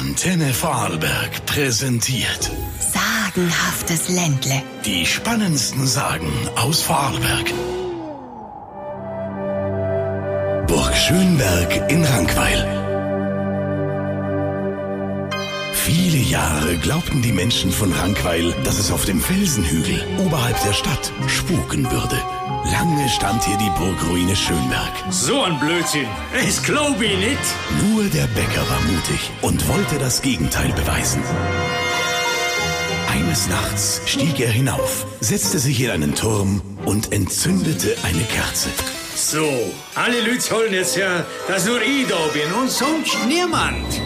Antenne Vorarlberg präsentiert Sagenhaftes Ländle. die spannendsten Sagen aus Vorarlberg. Burg Schönberg in Rankweil. Viele Jahre glaubten die Menschen von Rankweil, dass es auf dem Felsenhügel oberhalb der Stadt spuken würde. Lange stand hier die Burgruine Schönberg. So ein Blödsinn. Das glaub ich nicht. Nur der Bäcker war mutig und wollte das Gegenteil beweisen. Eines Nachts stieg er hinauf, setzte sich in einen Turm und entzündete eine Kerze. So, alle Leute sollen jetzt ja, dass nur ich da bin und sonst niemand.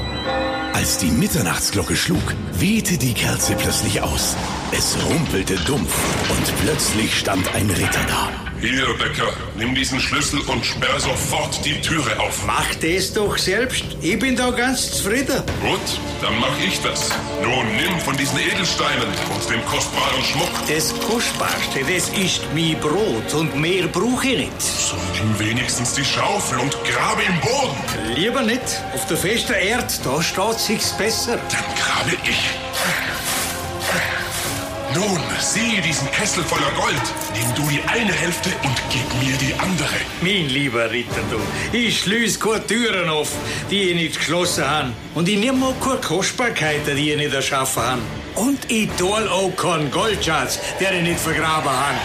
Als die Mitternachtsglocke schlug, wehte die Kerze plötzlich aus. Es rumpelte dumpf und plötzlich stand ein Ritter da. Hier, Bäcker, nimm diesen Schlüssel und sperr sofort die Türe auf. Mach das doch selbst. Ich bin da ganz zufrieden. Gut, dann mach ich das. Nun nimm von diesen Edelsteinen und dem kostbaren Schmuck. Das Kostbarste, das ist mi Brot und mehr brauche ich nicht. So nimm wenigstens die Schaufel und grabe im Boden. Lieber nicht. Auf der festen Erde, da steht sich's besser. Dann grabe ich. Nun, sieh diesen Kessel voller Gold. Nimm du die eine Hälfte und gib mir die andere. Mein lieber Ritter, du, ich schließ keine Türen auf, die ich nicht geschlossen han. Und ich nimm auch keine Kostbarkeiten, die ich nicht erschaffen han. Und ich tol auch keinen Goldschatz, der ich nicht vergraben han.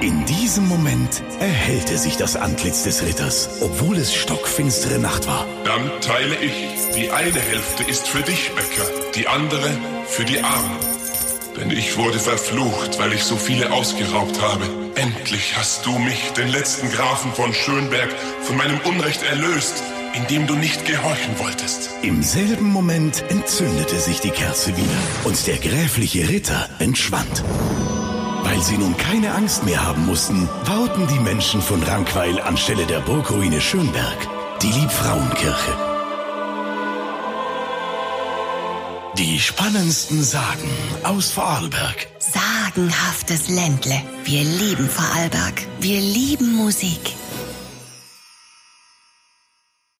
In diesem Moment erhellte sich das Antlitz des Ritters, obwohl es stockfinstere Nacht war. Dann teile ich. Die eine Hälfte ist für dich, Bäcker, die andere für die Armen. Denn ich wurde verflucht, weil ich so viele ausgeraubt habe. Endlich hast du mich, den letzten Grafen von Schönberg, von meinem Unrecht erlöst, indem du nicht gehorchen wolltest. Im selben Moment entzündete sich die Kerze wieder und der gräfliche Ritter entschwand. Weil sie nun keine Angst mehr haben mussten, bauten die Menschen von Rankweil anstelle der Burgruine Schönberg die Liebfrauenkirche. Die spannendsten Sagen aus Vorarlberg. Sagenhaftes Ländle. Wir lieben Vorarlberg. Wir lieben Musik.